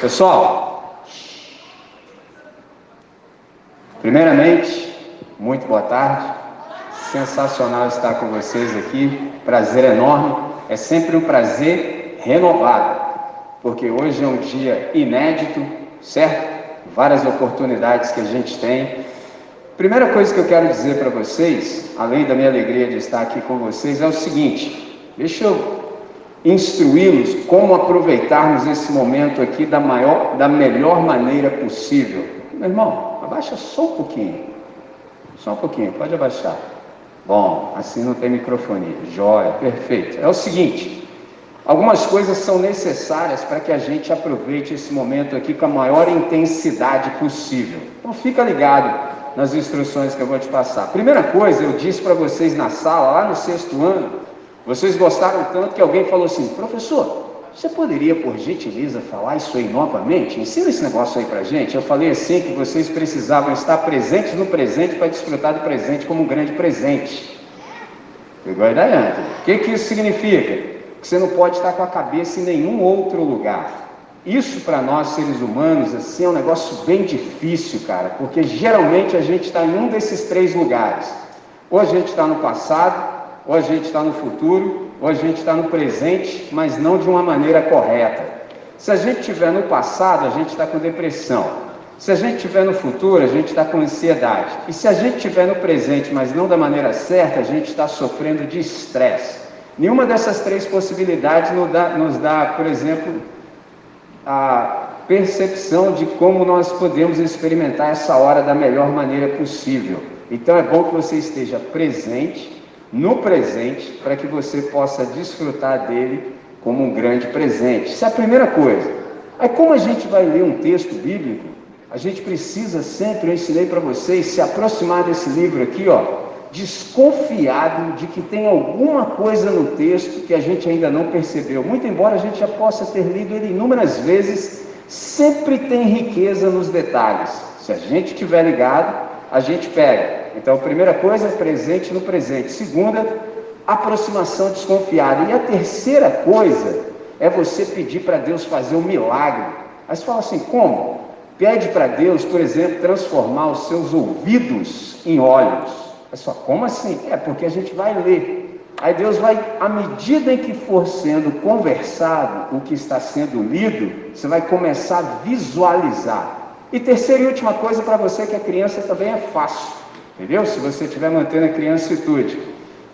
Pessoal, primeiramente, muito boa tarde. Sensacional estar com vocês aqui. Prazer enorme. É sempre um prazer renovado, porque hoje é um dia inédito, certo? Várias oportunidades que a gente tem. Primeira coisa que eu quero dizer para vocês, além da minha alegria de estar aqui com vocês, é o seguinte: deixa eu instruí-los como aproveitarmos esse momento aqui da, maior, da melhor maneira possível. Meu irmão, abaixa só um pouquinho. Só um pouquinho, pode abaixar. Bom, assim não tem microfone. Jóia, perfeito. É o seguinte: algumas coisas são necessárias para que a gente aproveite esse momento aqui com a maior intensidade possível. Então fica ligado nas instruções que eu vou te passar. Primeira coisa, eu disse para vocês na sala, lá no sexto ano, vocês gostaram tanto que alguém falou assim: professor, você poderia, por gentileza, falar isso aí novamente? Ensina esse negócio aí para gente. Eu falei assim que vocês precisavam estar presentes no presente para desfrutar do presente como um grande presente. Pegou a ideia? O que, que isso significa? Que você não pode estar com a cabeça em nenhum outro lugar. Isso para nós seres humanos assim é um negócio bem difícil, cara, porque geralmente a gente está em um desses três lugares. Ou a gente está no passado, ou a gente está no futuro, ou a gente está no presente, mas não de uma maneira correta. Se a gente estiver no passado, a gente está com depressão. Se a gente estiver no futuro, a gente está com ansiedade. E se a gente estiver no presente, mas não da maneira certa, a gente está sofrendo de estresse. Nenhuma dessas três possibilidades nos dá, nos dá, por exemplo, a percepção de como nós podemos experimentar essa hora da melhor maneira possível. Então é bom que você esteja presente no presente para que você possa desfrutar dele como um grande presente. Isso é a primeira coisa. Aí, como a gente vai ler um texto bíblico, a gente precisa sempre, eu ensinei para vocês, se aproximar desse livro aqui, ó, desconfiado de que tem alguma coisa no texto que a gente ainda não percebeu. Muito embora a gente já possa ter lido ele inúmeras vezes, sempre tem riqueza nos detalhes. Se a gente estiver ligado, a gente pega. Então, a primeira coisa é presente no presente. Segunda, aproximação desconfiada. E a terceira coisa é você pedir para Deus fazer um milagre. Aí você fala assim: como? Pede para Deus, por exemplo, transformar os seus ouvidos em olhos. É só, como assim? É porque a gente vai ler. Aí Deus vai, à medida em que for sendo conversado o que está sendo lido, você vai começar a visualizar. E terceira e última coisa para você que é criança também é fácil. Entendeu? Se você estiver mantendo a criancitude.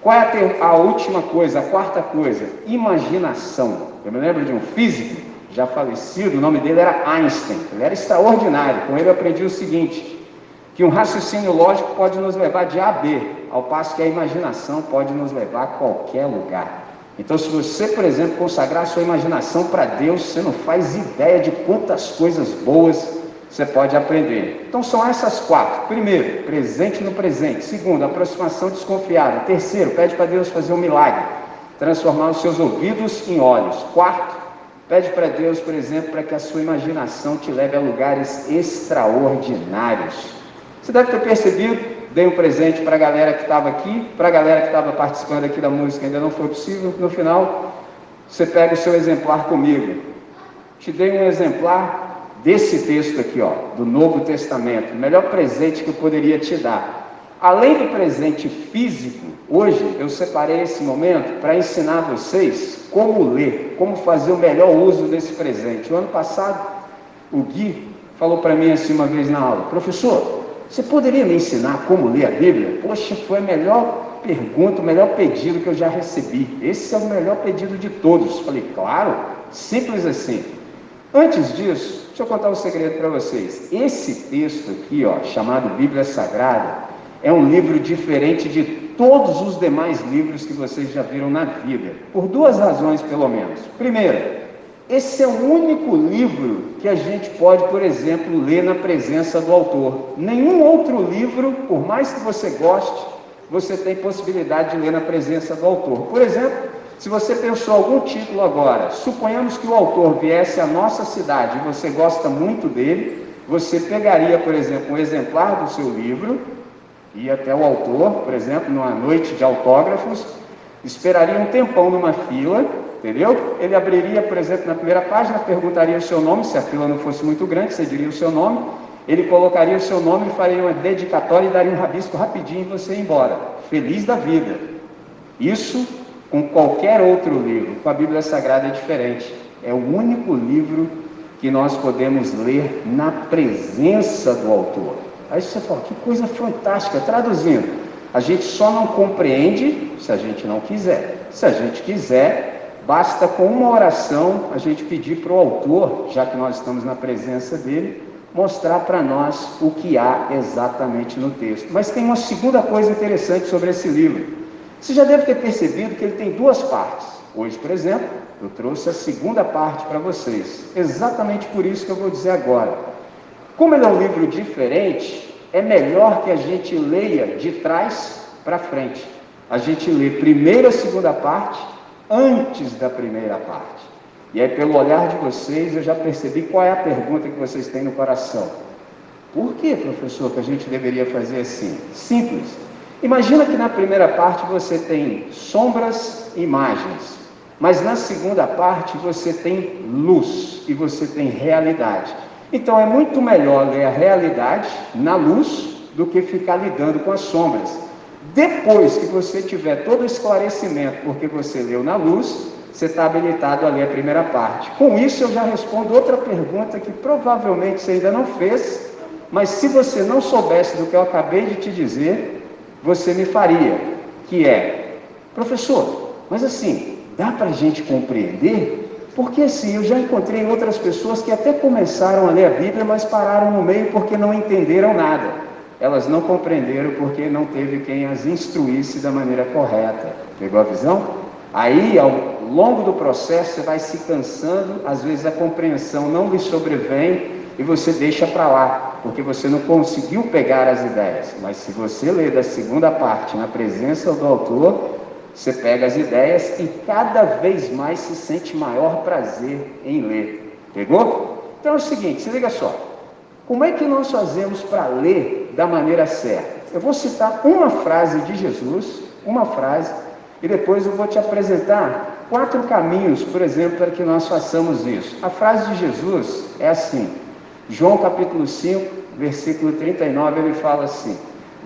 Qual é a, a última coisa, a quarta coisa? Imaginação. Eu me lembro de um físico já falecido, o nome dele era Einstein. Ele era extraordinário. Com ele eu aprendi o seguinte: que um raciocínio lógico pode nos levar de A a B, ao passo que a imaginação pode nos levar a qualquer lugar. Então, se você, por exemplo, consagrar a sua imaginação para Deus, você não faz ideia de quantas coisas boas você pode aprender. Então são essas quatro. Primeiro, presente no presente. Segundo, aproximação desconfiada. Terceiro, pede para Deus fazer um milagre, transformar os seus ouvidos em olhos. Quarto, pede para Deus, por exemplo, para que a sua imaginação te leve a lugares extraordinários. Você deve ter percebido, dei um presente para a galera que estava aqui, para a galera que estava participando aqui da música, ainda não foi possível. No final, você pega o seu exemplar comigo. Te dei um exemplar desse texto aqui, ó, do Novo Testamento, o melhor presente que eu poderia te dar. Além do presente físico, hoje eu separei esse momento para ensinar vocês como ler, como fazer o melhor uso desse presente. O ano passado, o Gui falou para mim assim uma vez na aula: professor, você poderia me ensinar como ler a Bíblia? Poxa, foi a melhor pergunta, o melhor pedido que eu já recebi. Esse é o melhor pedido de todos. Falei, claro, simples assim. Antes disso, Deixa eu contar um segredo para vocês. Esse texto aqui, ó, chamado Bíblia Sagrada, é um livro diferente de todos os demais livros que vocês já viram na vida, por duas razões pelo menos. Primeira, esse é o único livro que a gente pode, por exemplo, ler na presença do autor. Nenhum outro livro, por mais que você goste, você tem possibilidade de ler na presença do autor. Por exemplo, se você pensou algum título agora, suponhamos que o autor viesse à nossa cidade e você gosta muito dele, você pegaria, por exemplo, um exemplar do seu livro, ia até o autor, por exemplo, numa noite de autógrafos, esperaria um tempão numa fila, Entendeu? Ele abriria, por exemplo, na primeira página, perguntaria o seu nome, se a fila não fosse muito grande, você diria o seu nome, ele colocaria o seu nome, faria uma dedicatória e daria um rabisco rapidinho e você ia embora. Feliz da vida. Isso com qualquer outro livro. Com a Bíblia Sagrada é diferente. É o único livro que nós podemos ler na presença do autor. Aí você fala, que coisa fantástica. Traduzindo, a gente só não compreende se a gente não quiser. Se a gente quiser, basta com uma oração a gente pedir para o autor, já que nós estamos na presença dele, mostrar para nós o que há exatamente no texto. Mas tem uma segunda coisa interessante sobre esse livro. Você já deve ter percebido que ele tem duas partes. Hoje, por exemplo, eu trouxe a segunda parte para vocês. Exatamente por isso que eu vou dizer agora. Como ele é um livro diferente, é melhor que a gente leia de trás para frente. A gente lê primeiro a segunda parte antes da primeira parte. E aí, pelo olhar de vocês, eu já percebi qual é a pergunta que vocês têm no coração. Por que, professor, que a gente deveria fazer assim? Simples. Imagina que na primeira parte você tem sombras e imagens, mas na segunda parte você tem luz e você tem realidade. Então é muito melhor ler a realidade na luz do que ficar lidando com as sombras. Depois que você tiver todo o esclarecimento, porque você leu na luz, você está habilitado a ler a primeira parte. Com isso, eu já respondo outra pergunta que provavelmente você ainda não fez, mas se você não soubesse do que eu acabei de te dizer, você me faria, que é, professor, mas assim, dá para a gente compreender? Porque assim, eu já encontrei outras pessoas que até começaram a ler a Bíblia, mas pararam no meio porque não entenderam nada. Elas não compreenderam porque não teve quem as instruísse da maneira correta. Pegou a visão? Aí, ao longo do processo, você vai se cansando, às vezes a compreensão não lhe sobrevém e você deixa para lá, porque você não conseguiu pegar as ideias. Mas se você ler da segunda parte, na presença do autor, você pega as ideias e cada vez mais se sente maior prazer em ler. Pegou? Então é o seguinte, se liga só. Como é que nós fazemos para ler da maneira certa? Eu vou citar uma frase de Jesus, uma frase e depois eu vou te apresentar quatro caminhos, por exemplo, para que nós façamos isso. A frase de Jesus é assim: João capítulo 5, versículo 39, ele fala assim: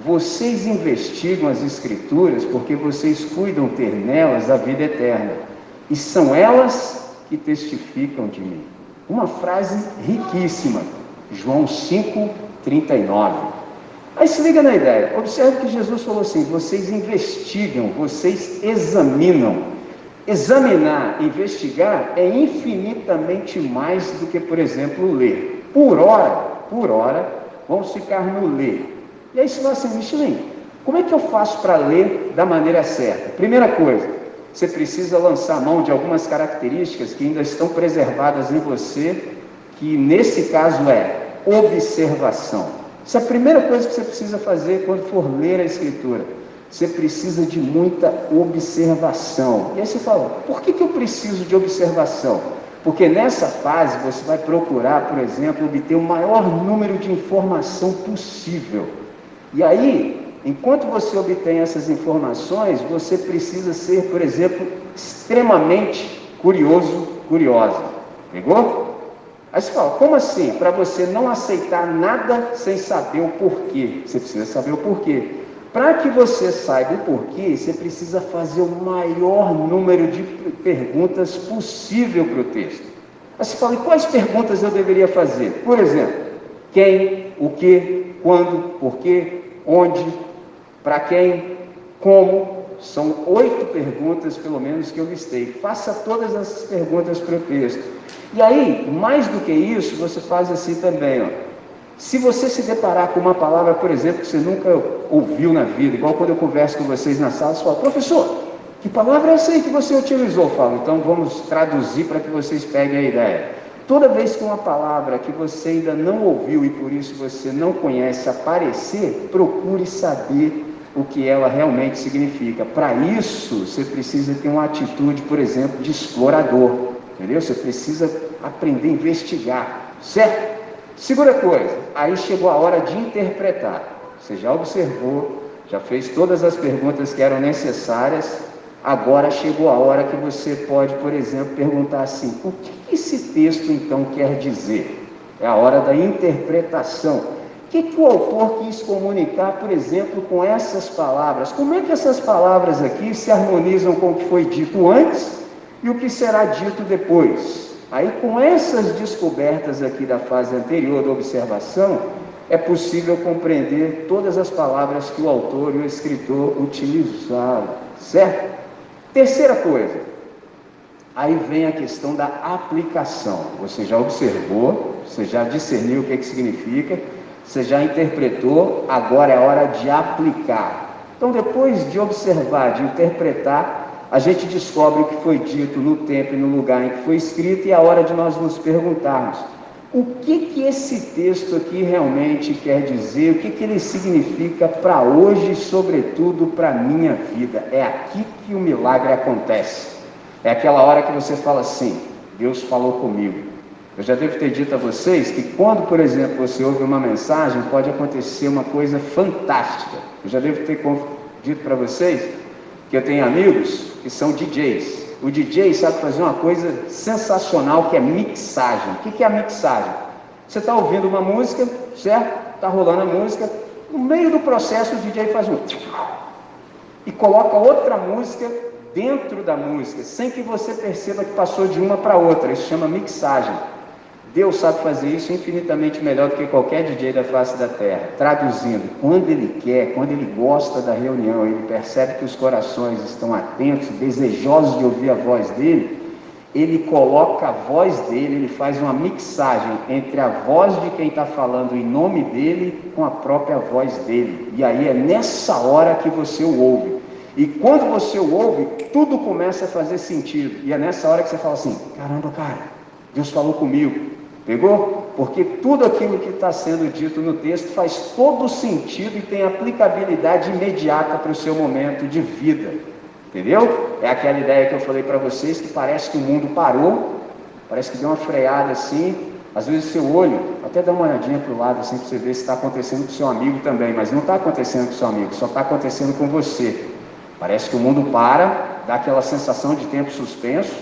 Vocês investigam as Escrituras porque vocês cuidam ter nelas a vida eterna, e são elas que testificam de mim. Uma frase riquíssima. João 5, 39. Aí se liga na ideia. Observe que Jesus falou assim: vocês investigam, vocês examinam. Examinar, investigar é infinitamente mais do que, por exemplo, ler. Por hora, por hora, vamos ficar no ler. E aí você fala assim, Michelin, como é que eu faço para ler da maneira certa? Primeira coisa, você precisa lançar mão de algumas características que ainda estão preservadas em você, que nesse caso é observação. Essa é a primeira coisa que você precisa fazer quando for ler a Escritura. Você precisa de muita observação. E aí você fala, por que, que eu preciso de observação? Porque nessa fase você vai procurar, por exemplo, obter o maior número de informação possível. E aí, enquanto você obtém essas informações, você precisa ser, por exemplo, extremamente curioso, curiosa. Pegou? Aí você fala, como assim? Para você não aceitar nada sem saber o porquê. Você precisa saber o porquê. Para que você saiba o porquê, você precisa fazer o maior número de perguntas possível para o texto. Aí você fala, quais perguntas eu deveria fazer? Por exemplo, quem, o que, quando, porquê, onde, para quem, como, são oito perguntas, pelo menos, que eu listei. Faça todas essas perguntas para o texto. E aí, mais do que isso, você faz assim também. Ó. Se você se deparar com uma palavra, por exemplo, que você nunca ouviu na vida, igual quando eu converso com vocês na sala, você fala, professor, que palavra é essa aí que você utilizou? Eu falo, então vamos traduzir para que vocês peguem a ideia. Toda vez que uma palavra que você ainda não ouviu e por isso você não conhece aparecer, procure saber o que ela realmente significa. Para isso, você precisa ter uma atitude, por exemplo, de explorador. Entendeu? Você precisa aprender a investigar. Certo? Segunda coisa, aí chegou a hora de interpretar. Você já observou, já fez todas as perguntas que eram necessárias. Agora chegou a hora que você pode, por exemplo, perguntar assim: o que esse texto então quer dizer? É a hora da interpretação. O que, que o autor quis comunicar, por exemplo, com essas palavras? Como é que essas palavras aqui se harmonizam com o que foi dito antes e o que será dito depois? Aí, com essas descobertas aqui da fase anterior da observação, é possível compreender todas as palavras que o autor e o escritor utilizaram, certo? Terceira coisa, aí vem a questão da aplicação. Você já observou, você já discerniu o que, é que significa, você já interpretou, agora é hora de aplicar. Então, depois de observar, de interpretar, a gente descobre o que foi dito no tempo e no lugar em que foi escrito, e é a hora de nós nos perguntarmos: o que, que esse texto aqui realmente quer dizer? O que, que ele significa para hoje, sobretudo para a minha vida? É aqui que o milagre acontece. É aquela hora que você fala assim: Deus falou comigo. Eu já devo ter dito a vocês que quando, por exemplo, você ouve uma mensagem, pode acontecer uma coisa fantástica. Eu já devo ter dito para vocês que eu tenho amigos que são DJs. O DJ sabe fazer uma coisa sensacional que é mixagem. O que é a mixagem? Você está ouvindo uma música, certo? Está rolando a música. No meio do processo, o DJ faz um. E coloca outra música dentro da música, sem que você perceba que passou de uma para outra. Isso chama mixagem. Deus sabe fazer isso infinitamente melhor do que qualquer DJ da face da terra. Traduzindo, quando Ele quer, quando Ele gosta da reunião, Ele percebe que os corações estão atentos, desejosos de ouvir a voz dele, Ele coloca a voz dele, Ele faz uma mixagem entre a voz de quem está falando em nome dele com a própria voz dele. E aí é nessa hora que você o ouve. E quando você o ouve, tudo começa a fazer sentido. E é nessa hora que você fala assim: caramba, cara, Deus falou comigo. Pegou? Porque tudo aquilo que está sendo dito no texto faz todo sentido e tem aplicabilidade imediata para o seu momento de vida. Entendeu? É aquela ideia que eu falei para vocês que parece que o mundo parou, parece que deu uma freada assim. Às vezes seu olho, até dá uma olhadinha para o lado assim para você ver se está acontecendo com seu amigo também, mas não está acontecendo com seu amigo, só está acontecendo com você. Parece que o mundo para, dá aquela sensação de tempo suspenso,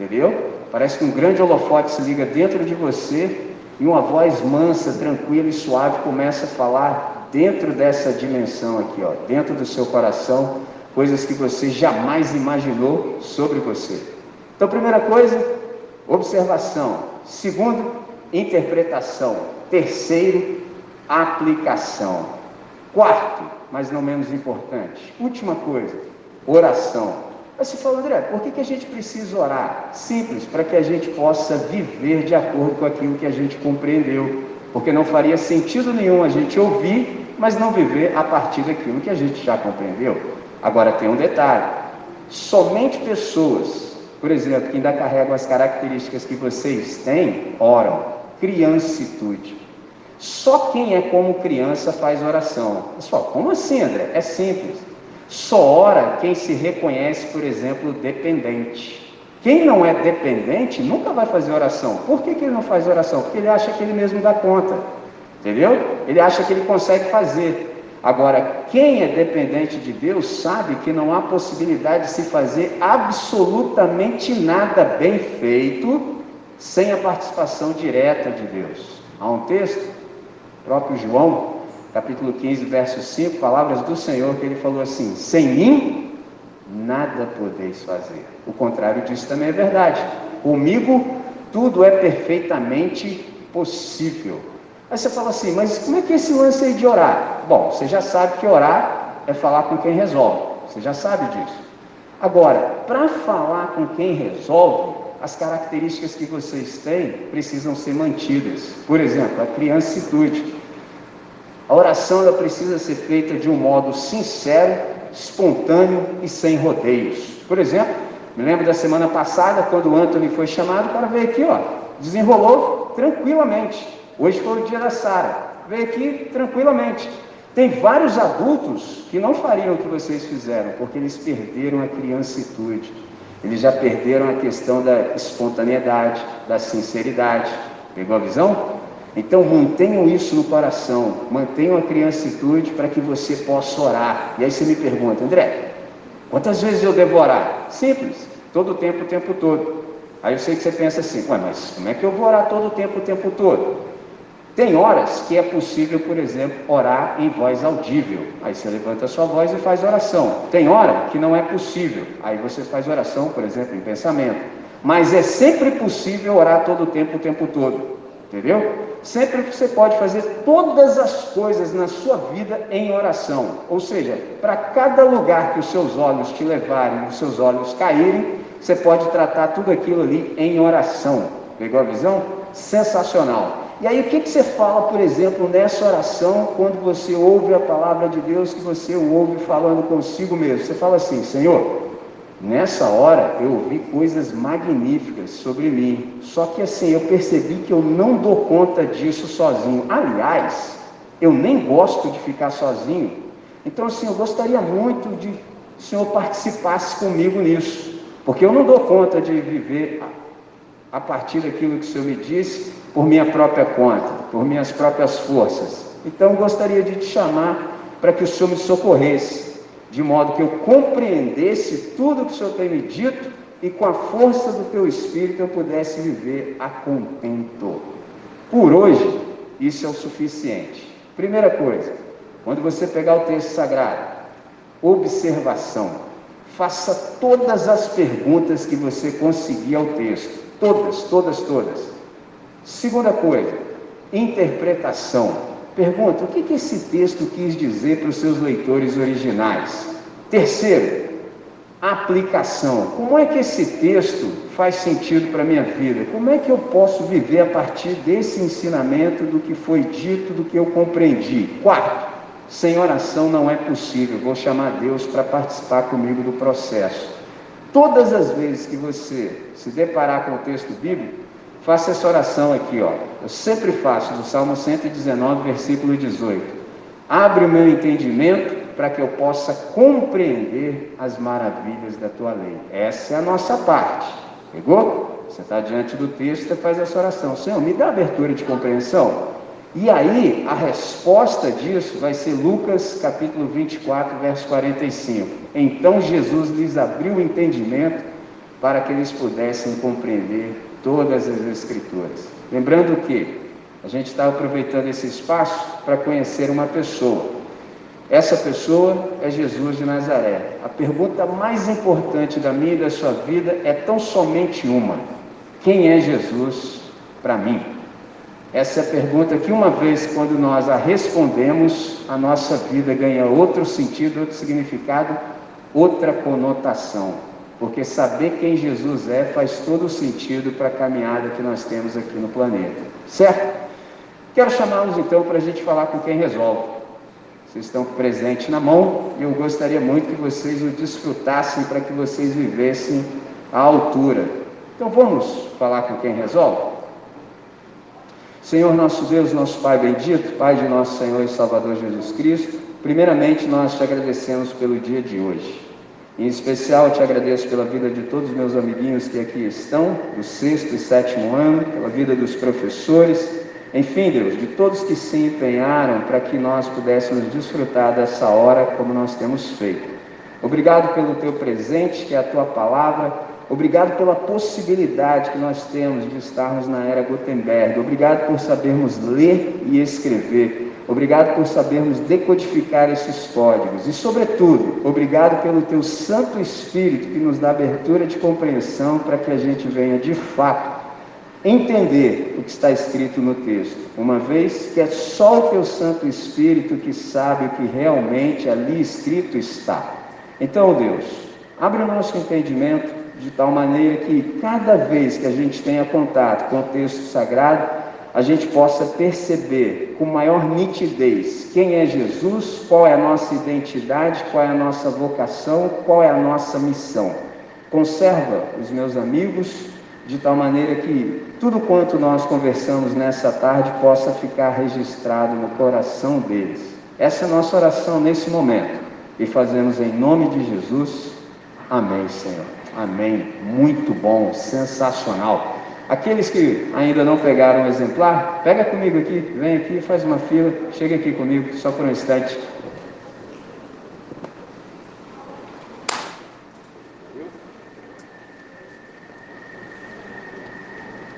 entendeu? Parece que um grande holofote se liga dentro de você e uma voz mansa, tranquila e suave começa a falar dentro dessa dimensão aqui, ó, dentro do seu coração, coisas que você jamais imaginou sobre você. Então, primeira coisa, observação. Segundo, interpretação. Terceiro, aplicação. Quarto, mas não menos importante, última coisa, oração. Aí você fala, André, por que, que a gente precisa orar? Simples, para que a gente possa viver de acordo com aquilo que a gente compreendeu. Porque não faria sentido nenhum a gente ouvir, mas não viver a partir daquilo que a gente já compreendeu. Agora tem um detalhe: somente pessoas, por exemplo, que ainda carregam as características que vocês têm, oram. Criancitude. Só quem é como criança faz oração. Pessoal, como assim, André? É simples. Só ora quem se reconhece, por exemplo, dependente. Quem não é dependente nunca vai fazer oração. Por que, que ele não faz oração? Porque ele acha que ele mesmo dá conta. Entendeu? Ele acha que ele consegue fazer. Agora, quem é dependente de Deus sabe que não há possibilidade de se fazer absolutamente nada bem feito sem a participação direta de Deus. Há um texto, próprio João, capítulo 15, verso 5, palavras do Senhor, que ele falou assim: Sem mim, nada podeis fazer. O contrário disso também é verdade. Comigo, tudo é perfeitamente possível. Aí você fala assim, mas como é que é esse lance aí de orar? Bom, você já sabe que orar é falar com quem resolve. Você já sabe disso. Agora, para falar com quem resolve, as características que vocês têm precisam ser mantidas. Por exemplo, a criancitude. A oração ela precisa ser feita de um modo sincero, espontâneo e sem rodeios. Por exemplo, me lembro da semana passada, quando o Anthony foi chamado, para ver aqui, ó, desenrolou tranquilamente. Hoje foi o dia da Sara, veio aqui tranquilamente. Tem vários adultos que não fariam o que vocês fizeram, porque eles perderam a criancitude. Eles já perderam a questão da espontaneidade, da sinceridade. Pegou a visão? Então mantenham isso no coração, mantenham a criancitude para que você possa orar. E aí você me pergunta, André, Quantas vezes eu devorar? Simples, todo o tempo, o tempo todo. Aí eu sei que você pensa assim, ué, mas como é que eu vou orar todo o tempo, o tempo todo? Tem horas que é possível, por exemplo, orar em voz audível. Aí você levanta a sua voz e faz oração. Tem hora que não é possível. Aí você faz oração, por exemplo, em pensamento. Mas é sempre possível orar todo o tempo, o tempo todo. Entendeu? Sempre você pode fazer todas as coisas na sua vida em oração. Ou seja, para cada lugar que os seus olhos te levarem, os seus olhos caírem, você pode tratar tudo aquilo ali em oração. Pegou a visão? Sensacional. E aí, o que, que você fala, por exemplo, nessa oração, quando você ouve a palavra de Deus, que você ouve falando consigo mesmo? Você fala assim: Senhor, Nessa hora eu ouvi coisas magníficas sobre mim, só que assim eu percebi que eu não dou conta disso sozinho. Aliás, eu nem gosto de ficar sozinho. Então, assim, eu gostaria muito de o Senhor participasse comigo nisso, porque eu não dou conta de viver a partir daquilo que o Senhor me disse por minha própria conta, por minhas próprias forças. Então, eu gostaria de te chamar para que o Senhor me socorresse de modo que eu compreendesse tudo que o Senhor tem me dito e com a força do teu Espírito eu pudesse viver a contento. Por hoje, isso é o suficiente. Primeira coisa, quando você pegar o texto sagrado, observação. Faça todas as perguntas que você conseguir ao texto. Todas, todas, todas. Segunda coisa, interpretação. Pergunta: o que, esse texto quis dizer para os seus leitores originais? Terceiro, aplicação. Como é que esse texto faz sentido para a minha vida? Como é que eu posso viver a partir desse ensinamento, do que foi dito, do que eu compreendi? Quarto, sem oração não é possível. Vou chamar Deus para participar comigo do processo. Todas as vezes que você se deparar com o texto bíblico, Faça essa oração aqui, ó. Eu sempre faço, do Salmo 119, versículo 18. Abre o meu entendimento para que eu possa compreender as maravilhas da tua lei. Essa é a nossa parte. Pegou? Você está diante do texto, você faz essa oração. Senhor, me dá abertura de compreensão. E aí, a resposta disso vai ser Lucas capítulo 24, verso 45. Então Jesus lhes abriu o entendimento para que eles pudessem compreender todas as Escrituras. Lembrando que a gente está aproveitando esse espaço para conhecer uma pessoa. Essa pessoa é Jesus de Nazaré. A pergunta mais importante da minha e da sua vida é tão somente uma: quem é Jesus para mim? Essa é a pergunta que, uma vez quando nós a respondemos, a nossa vida ganha outro sentido, outro significado, outra conotação porque saber quem Jesus é faz todo sentido para a caminhada que nós temos aqui no planeta, certo? Quero chamá-los então para a gente falar com quem resolve. Vocês estão presentes na mão e eu gostaria muito que vocês o desfrutassem para que vocês vivessem à altura. Então vamos falar com quem resolve? Senhor nosso Deus, nosso Pai bendito, Pai de nosso Senhor e Salvador Jesus Cristo, primeiramente nós te agradecemos pelo dia de hoje. Em especial, te agradeço pela vida de todos os meus amiguinhos que aqui estão, do sexto e sétimo ano, pela vida dos professores, enfim, Deus, de todos que se empenharam para que nós pudéssemos desfrutar dessa hora como nós temos feito. Obrigado pelo teu presente, que é a tua palavra. Obrigado pela possibilidade que nós temos de estarmos na era Gutenberg. Obrigado por sabermos ler e escrever. Obrigado por sabermos decodificar esses códigos e, sobretudo, obrigado pelo teu Santo Espírito que nos dá abertura de compreensão para que a gente venha de fato entender o que está escrito no texto, uma vez que é só o teu Santo Espírito que sabe o que realmente ali escrito está. Então, Deus, abre o nosso entendimento de tal maneira que cada vez que a gente tenha contato com o texto sagrado, a gente possa perceber com maior nitidez quem é Jesus, qual é a nossa identidade, qual é a nossa vocação, qual é a nossa missão. Conserva os meus amigos de tal maneira que tudo quanto nós conversamos nessa tarde possa ficar registrado no coração deles. Essa é a nossa oração nesse momento e fazemos em nome de Jesus. Amém, Senhor. Amém. Muito bom, sensacional. Aqueles que ainda não pegaram o exemplar, pega comigo aqui, vem aqui, faz uma fila, chega aqui comigo, só por um instante.